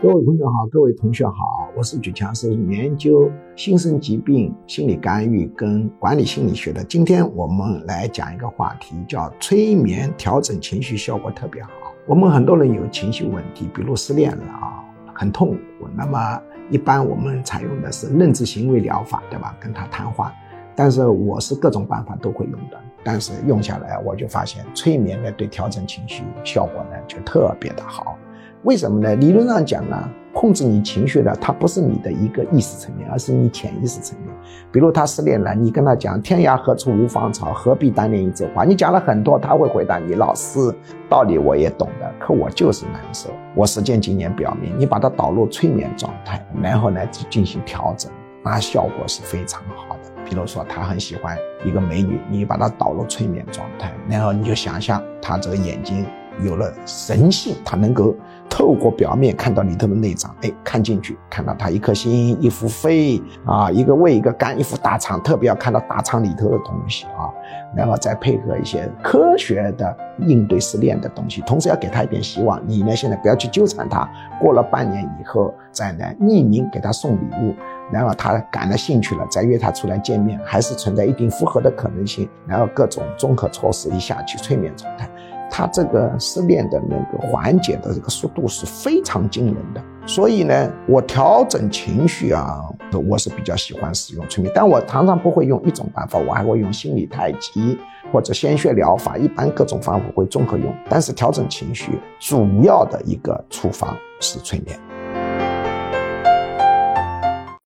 各位朋友好，各位同学好，我是举强，是研究新生疾病心理干预跟管理心理学的。今天我们来讲一个话题，叫催眠调整情绪效果特别好。我们很多人有情绪问题，比如失恋了啊，很痛苦。那么一般我们采用的是认知行为疗法，对吧？跟他谈话。但是我是各种办法都会用的，但是用下来我就发现催眠呢对调整情绪效果呢就特别的好。为什么呢？理论上讲呢，控制你情绪的，它不是你的一个意识层面，而是你潜意识层面。比如他失恋了，你跟他讲“天涯何处无芳草，何必单恋一枝花”，你讲了很多，他会回答你：“老师，道理我也懂的，可我就是难受。”我实践经验表明，你把它导入催眠状态，然后呢进行调整，那效果是非常好的。比如说他很喜欢一个美女，你把他导入催眠状态，然后你就想象他这个眼睛。有了神性，他能够透过表面看到里头的内脏，哎，看进去，看到他一颗心、一副肺啊，一个胃、一个肝、一副大肠，特别要看到大肠里头的东西啊，然后再配合一些科学的应对失恋的东西，同时要给他一点希望。你呢，现在不要去纠缠他，过了半年以后再来匿名给他送礼物，然后他感了兴趣了，再约他出来见面，还是存在一定复合的可能性，然后各种综合措施一下去催眠状态。他这个失恋的那个缓解的这个速度是非常惊人的，所以呢，我调整情绪啊，我是比较喜欢使用催眠，但我常常不会用一种办法，我还会用心理太极或者鲜血疗法，一般各种方法会综合用，但是调整情绪主要的一个处方是催眠。